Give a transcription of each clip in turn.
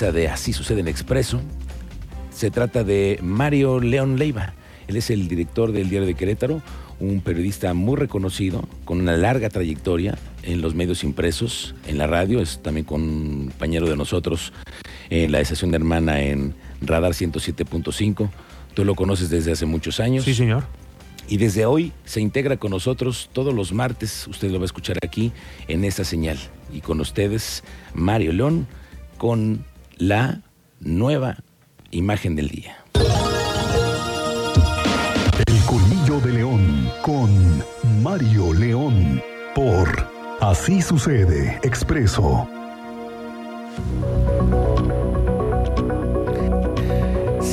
de Así sucede en Expreso. Se trata de Mario León Leiva. Él es el director del Diario de Querétaro, un periodista muy reconocido, con una larga trayectoria en los medios impresos, en la radio, es también compañero de nosotros en la estación de hermana en Radar 107.5. Tú lo conoces desde hace muchos años. Sí, señor. Y desde hoy se integra con nosotros todos los martes, usted lo va a escuchar aquí en esta señal. Y con ustedes, Mario León, con la nueva imagen del día. El Colmillo de León con Mario León por Así sucede Expreso.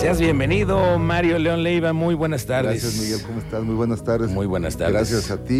Seas bienvenido, Mario León Leiva. Muy buenas tardes. Gracias, Miguel. ¿Cómo estás? Muy buenas tardes. Muy buenas tardes. Gracias a ti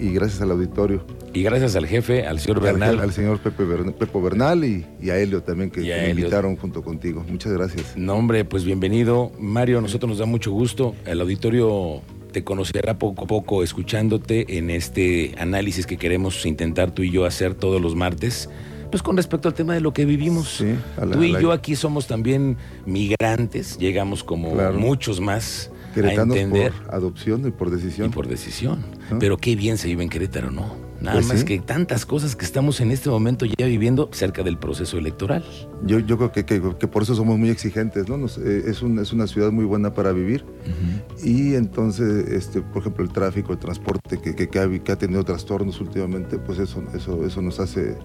y, y gracias al auditorio. Y gracias al jefe, al señor Al, Bernal. al señor Pepe Bern- Pepo Bernal y, y a Helio también, que, que me invitaron junto contigo. Muchas gracias. No, hombre, pues bienvenido. Mario, a nosotros nos da mucho gusto. El auditorio te conocerá poco a poco escuchándote en este análisis que queremos intentar tú y yo hacer todos los martes. Pues con respecto al tema de lo que vivimos. Sí, a la- tú y a la- yo aquí somos también migrantes, llegamos como Claro. muchos más a Queretanos entender por adopción y por decisión. y por decisión. ¿No? Pero qué bien se vive en Querétaro, ¿no? Nada Pues más sí. que tantas cosas que estamos en este momento ya viviendo cerca del proceso electoral. Yo, yo creo que, que- que por eso somos muy exigentes, ¿no? Nos- eh, es, un- es una ciudad muy buena para vivir. Y entonces, este, por ejemplo, el tráfico, el transporte que, que- que ha, que ha tenido trastornos últimamente, pues eso, eso, eso nos hace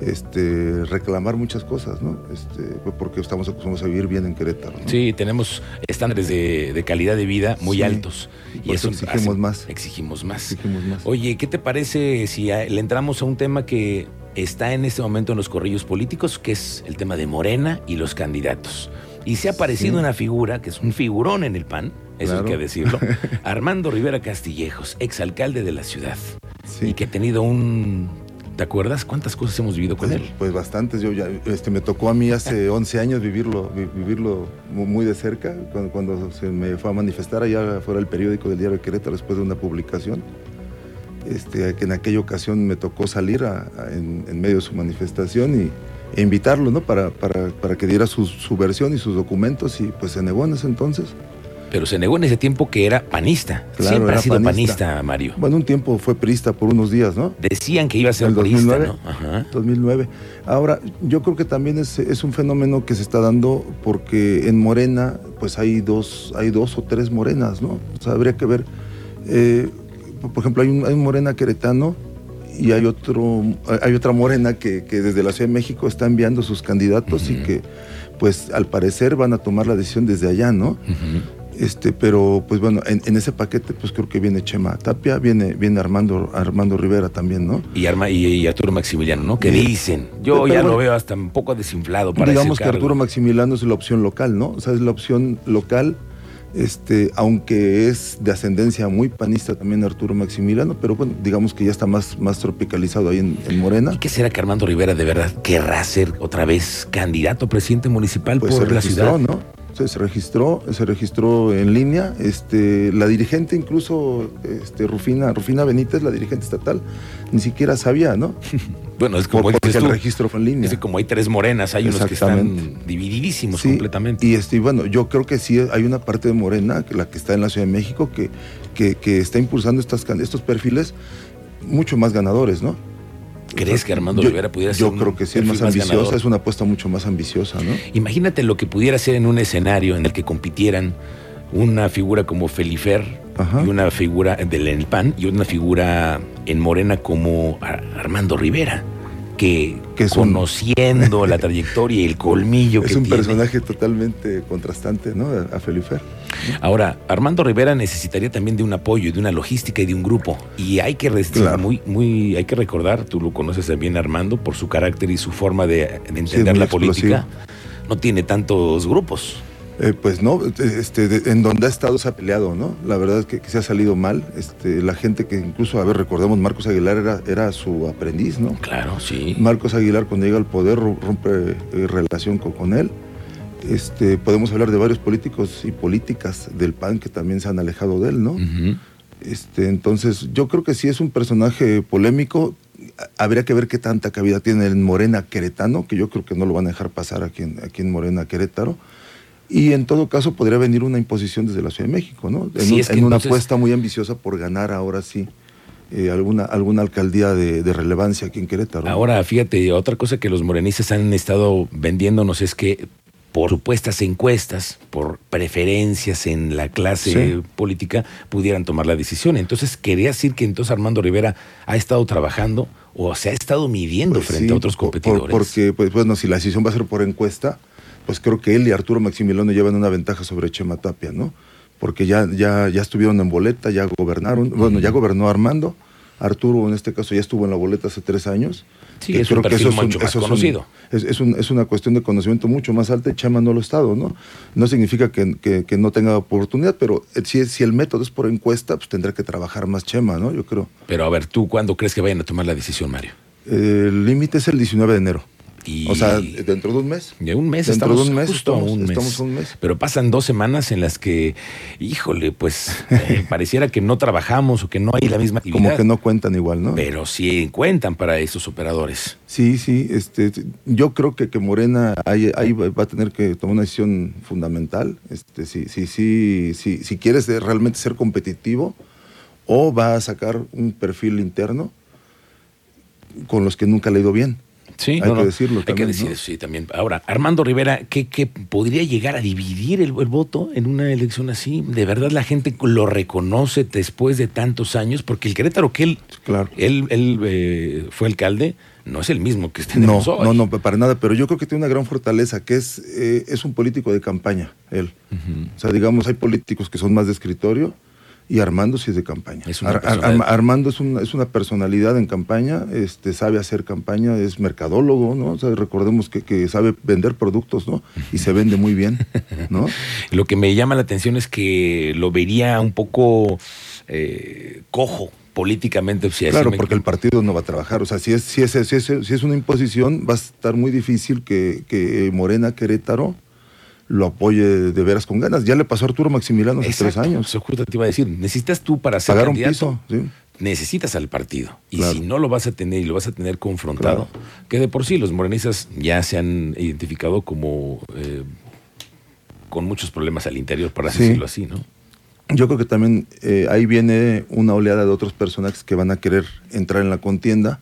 este, reclamar muchas cosas, ¿no? Este, porque estamos acostumbrados a vivir bien en Querétaro. ¿no? Sí, tenemos estándares de, de calidad de vida muy Sí, altos. y eso exigimos hace- más. Exigimos más. Exigimos más. Oye, ¿qué te parece si le entramos a un tema que está en este momento en los corrillos políticos, que es el tema de Morena y los candidatos? Y se ha aparecido Sí. una figura, que es un figurón en el PAN, eso hay que decirlo, Armando Rivera Castillejos, exalcalde de la ciudad, Sí. y que ha tenido un... ¿Te acuerdas cuántas cosas hemos vivido con Pues, él? pues bastantes. Yo ya, este, me tocó a mí hace 11 años vivirlo, vi- vivirlo mu- muy de cerca, cuando, cuando se me fue a manifestar allá fuera del periódico del diario de Querétaro después de una publicación. Este, que en aquella ocasión me tocó salir a- a- en, en medio de su manifestación y, e invitarlo, ¿no? Para, para, para que diera su, su versión y sus documentos y pues se negó en ese entonces. Pero se negó en ese tiempo que era panista. Claro, Siempre era ha sido panista, panista. Mario. Bueno, un tiempo fue priista por unos días, ¿no? Decían que iba a ser El priista, 2009. ¿no? Ajá. 2009. Ahora, yo creo que también es, es un fenómeno que se está dando porque en Morena, pues hay dos, hay dos o tres morenas, ¿no? O sea, habría que ver. eh, por ejemplo, hay un, hay un morena queretano y hay otro, hay otra morena que, que desde la Ciudad de México está enviando sus candidatos y que, pues, al parecer van a tomar la decisión desde allá, ¿no? Ujú. Este, pero pues bueno, en, en ese paquete pues creo que viene Chema Tapia, viene, viene Armando, Armando Rivera también, ¿no? Y, Arma, y, y Arturo Maximiliano, ¿no? Que dicen. Yo Pero ya bueno, lo veo hasta un poco desinflado para Digamos ese que. Arturo Maximiliano es la opción local, ¿no? O sea, es la opción local, este, aunque es de ascendencia muy panista también Arturo Maximiliano, pero bueno, digamos que ya está más, más tropicalizado ahí en, en Morena. ¿Y qué será que Armando Rivera de verdad querrá ser otra vez candidato a presidente municipal Pues se por la registró, ciudad? ¿no? Se, se registró, se registró en línea. Este, la dirigente, incluso este, Rufina, Rufina Benítez, la dirigente estatal, ni siquiera sabía, ¿no? Bueno, es Por- como porque dices el tú. registro fue en línea. Es como hay tres morenas, hay unos que están divididísimos Sí, completamente. Y este, bueno, yo creo que sí hay una parte de Morena, la que está en la Ciudad de México, que, que, que está impulsando estas, estos perfiles mucho más ganadores, ¿no? ¿Crees que Armando yo, Rivera pudiera ser Yo creo que sí, es más ambiciosa, es una apuesta mucho más ambiciosa, ¿no? Imagínate lo que pudiera ser en un escenario en el que compitieran una figura como Felifer Ajá. y una figura del PAN y una figura en Morena como Ar- Armando Rivera, que, Que es un- conociendo la trayectoria y el colmillo Es que un tiene. personaje totalmente contrastante, ¿no? A, Felifer. Ahora, Armando Rivera necesitaría también de un apoyo, de una logística y de un grupo. Y hay que Claro. muy, muy, hay que recordar, tú lo conoces bien Armando, por su carácter y su forma de, de entender la explosivo. política, no tiene tantos grupos. Eh, pues no, este, de- en donde ha estado se ha peleado, ¿no? La verdad es que, que se ha salido mal. Este, la gente que incluso, a ver, recordemos, Marcos Aguilar era, era su aprendiz, ¿no? Claro, sí. Marcos Aguilar cuando llega al poder ro- rompe eh, relación con, con él. Este, podemos hablar de varios políticos y políticas del PAN que también se han alejado de él, ¿no? Este, entonces, yo creo que sí es un personaje polémico. habría que ver qué tanta cabida tiene el Morena Queretano, que yo creo que no lo van a dejar pasar aquí en, aquí en Morena Querétaro. Y en todo caso podría venir una imposición desde la Ciudad de México, ¿no? En, Sí, es que en una entonces- apuesta muy ambiciosa por ganar ahora sí eh, alguna, alguna alcaldía de, de relevancia aquí en Querétaro. Ahora, fíjate, otra cosa que los morenistas han estado vendiéndonos es que por supuestas encuestas, por preferencias en la clase Sí. política, pudieran tomar la decisión. Entonces, quería decir que entonces Armando Rivera ha estado trabajando o se ha estado midiendo Pues frente sí, a otros por- por- competidores. porque, pues bueno, si la decisión va a ser por encuesta, pues creo que él y Arturo Maximiliano llevan una ventaja sobre Chema Tapia, ¿no? Porque ya, ya, ya estuvieron en boleta, ya gobernaron, bueno, ya gobernó Armando, Arturo en este caso ya estuvo en la boleta hace tres años. Sí, que es un perfil mucho más eso es un- es, es un- es una cuestión de conocimiento mucho más alta y Chema no lo ha estado, ¿no? No significa que, que- que no tenga oportunidad, pero eh, si, si el método es por encuesta, pues tendrá que trabajar más Chema, ¿no? Yo creo. Pero a ver, ¿tú cuándo crees que vayan a tomar la decisión, Mario? El límite es el 19 de enero. Y O sea, dentro de un mes. de un mes Dentro estamos de un mes justo a un mes. estamos a un mes. Pero pasan dos semanas en las que, híjole, pues eh, pareciera que no trabajamos o que no hay la misma actividad. Como que no cuentan igual, ¿no? Pero sí cuentan para esos operadores. Sí, sí, este, yo creo que, que Morena ahí, ahí va a tener que tomar una decisión fundamental. Este, si, si, si, si, si quiere ser- realmente ser competitivo o va a sacar un perfil interno con los que nunca le ha ido bien. Sí, Hay no, que no, decirlo Hay que también, decir ¿no? eso, sí, también. Ahora, Armando Rivera, ¿qué, qué podría llegar a dividir el, el voto en una elección así? ¿De verdad la gente lo reconoce después de tantos años? Porque el Querétaro que él, Claro. él, él eh, fue alcalde no es el mismo que No, tenemos hoy. no, no, para nada, pero yo creo que tiene una gran fortaleza, que es, eh, es un político de campaña, él. O sea, digamos, hay políticos que son más de escritorio y Armando sí es de campaña. Es una Ar- Ar- personalidad. Armando es una, es una personalidad en campaña, este, sabe hacer campaña, es mercadólogo, ¿no? O sea, recordemos que, que sabe vender productos, ¿no? Y se vende muy bien, ¿no? Lo que me llama la atención es que lo vería un poco eh, cojo políticamente. si así Claro, me- porque el partido no va a trabajar. O sea, si es, si es, si es, si es una imposición, va a estar muy difícil que, que Morena Querétaro lo apoye de veras con ganas. Ya le pasó a Arturo Maximiliano hace tres años. Eso justo te iba a decir. Necesitas tú para ser Pagar un piso, sí. necesitas al partido. Y Claro. si no lo vas a tener y lo vas a tener confrontado, que de por sí los morenistas ya se han identificado como eh, con muchos problemas al interior, para Sí. decirlo así, ¿no? Yo creo que también eh, ahí viene una oleada de otros personajes que van a querer entrar en la contienda,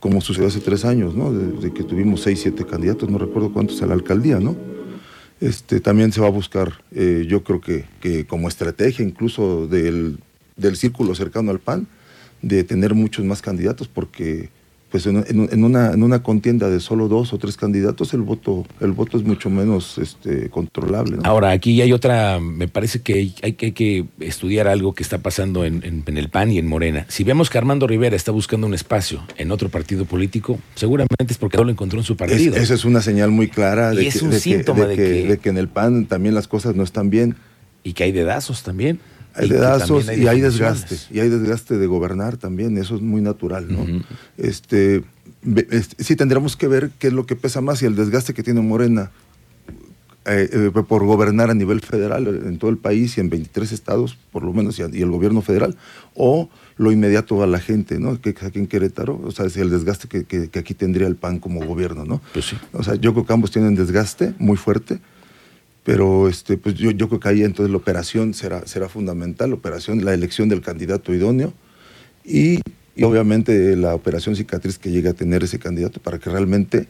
como sucedió hace tres años, ¿no? De, de que tuvimos seis, siete candidatos, no recuerdo cuántos a la alcaldía, ¿no? Este, también se va a buscar, eh, yo creo que, que como estrategia incluso del, del círculo cercano al PAN, de tener muchos más candidatos, porque pues en, una, en una contienda de solo dos o tres candidatos, el voto, el voto es mucho menos este, controlable. ¿no? Ahora, aquí hay otra, me parece que hay, hay que, hay que estudiar algo que está pasando en, en- el PAN y en Morena. Si vemos que Armando Rivera está buscando un espacio en otro partido político, seguramente es porque no lo encontró en su Es- partido. esa es una señal muy clara de, es que- de que en el PAN también las cosas no están bien. Y que hay dedazos también. Hay dedazos también y hay desgaste. Y hay desgaste de gobernar también. Eso es muy natural, ¿no? Ujú. este, ve- este, sí tendremos que ver qué es lo que pesa más y el desgaste que tiene Morena eh, eh, por gobernar a nivel federal eh, en todo el país y en 23 estados, por lo menos, y, y el gobierno federal, o lo inmediato a la gente, ¿no? Que que aquí en Querétaro, o sea, es el desgaste que, que- que aquí tendría el PAN como gobierno, ¿no? Pues sí. O sea, yo creo que ambos tienen desgaste muy fuerte, pero este, pues yo, yo creo que ahí entonces la operación será, será fundamental, la operación, la elección del candidato idóneo y, y obviamente la operación cicatriz que llegue a tener ese candidato para que realmente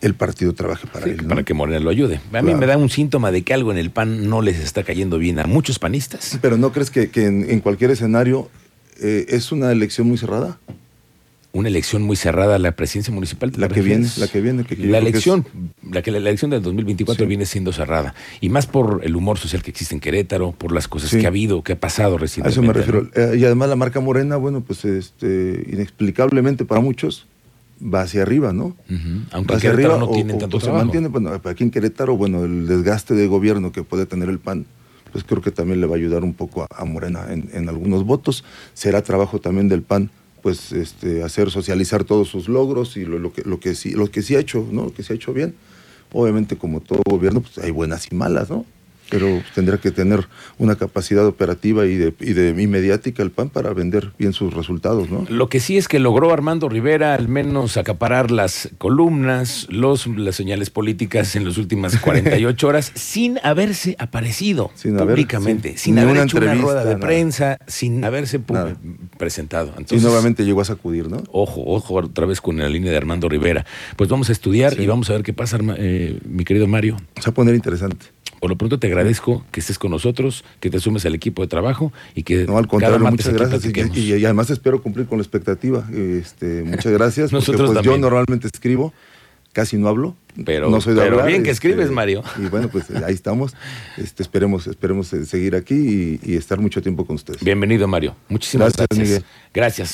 el partido trabaje para Sí, él. ¿no? para que Morena lo ayude. A mí me da un síntoma de que algo en el PAN no les está cayendo bien a muchos panistas. Pero ¿no crees que, que en, en cualquier escenario eh, es una elección muy cerrada? Una elección muy cerrada a la presidencia municipal. ¿te La que viene, la que viene, que- la elección, la que la elección del 2024 Sí. viene siendo cerrada. Y más por el humor social que existe en Querétaro, por las cosas Sí. que ha habido, que ha pasado A recientemente. eso me refiero. ¿no? Eh, y además la marca morena, bueno, pues este, inexplicablemente para muchos va hacia arriba, ¿no? Aunque Va en hacia Querétaro arriba no o- tanto o se trabajo. mantiene, bueno, aquí en Querétaro, bueno, el desgaste de gobierno que puede tener el PAN, pues creo que también le va a ayudar un poco a, a Morena en, en algunos votos. Será trabajo también del PAN, pues este, hacer socializar todos sus logros y lo, que, lo, que sí, lo que sí ha hecho, ¿no? Lo que sí ha hecho bien. Obviamente, como todo gobierno, pues hay buenas y malas, ¿no? Pero tendría que tener una capacidad operativa y de, y de y mediática el PAN para vender bien sus resultados, ¿no? Lo que sí es que logró Armando Rivera al menos acaparar las columnas, los, las señales políticas en las últimas 48 horas sin haberse aparecido Sin haber- públicamente, sí, sin ni haber una hecho una rueda de nada. prensa, sin haberse Nada. presentado. y nuevamente llegó a sacudir, ¿no? Ojo, ojo otra vez con la línea de Armando Rivera. Pues vamos a estudiar Sí. y vamos a ver qué pasa, eh, mi querido Mario. Se va a poner interesante. Por lo pronto te agradezco que estés con nosotros, que te sumes al equipo de trabajo y que No, al contrario, muchas gracias. Y, platiquemos. y- y además espero cumplir con la expectativa. Este, muchas gracias. porque, Nosotros pues, también. yo normalmente escribo, casi no hablo. Pero- no soy de pero hablar, bien que este, escribes, Mario. Y bueno, pues ahí estamos. Este, esperemos, esperemos eh, seguir aquí y, y estar mucho tiempo con ustedes. Bienvenido, Mario. Muchísimas Gracias, gracias. Miguel. Gracias.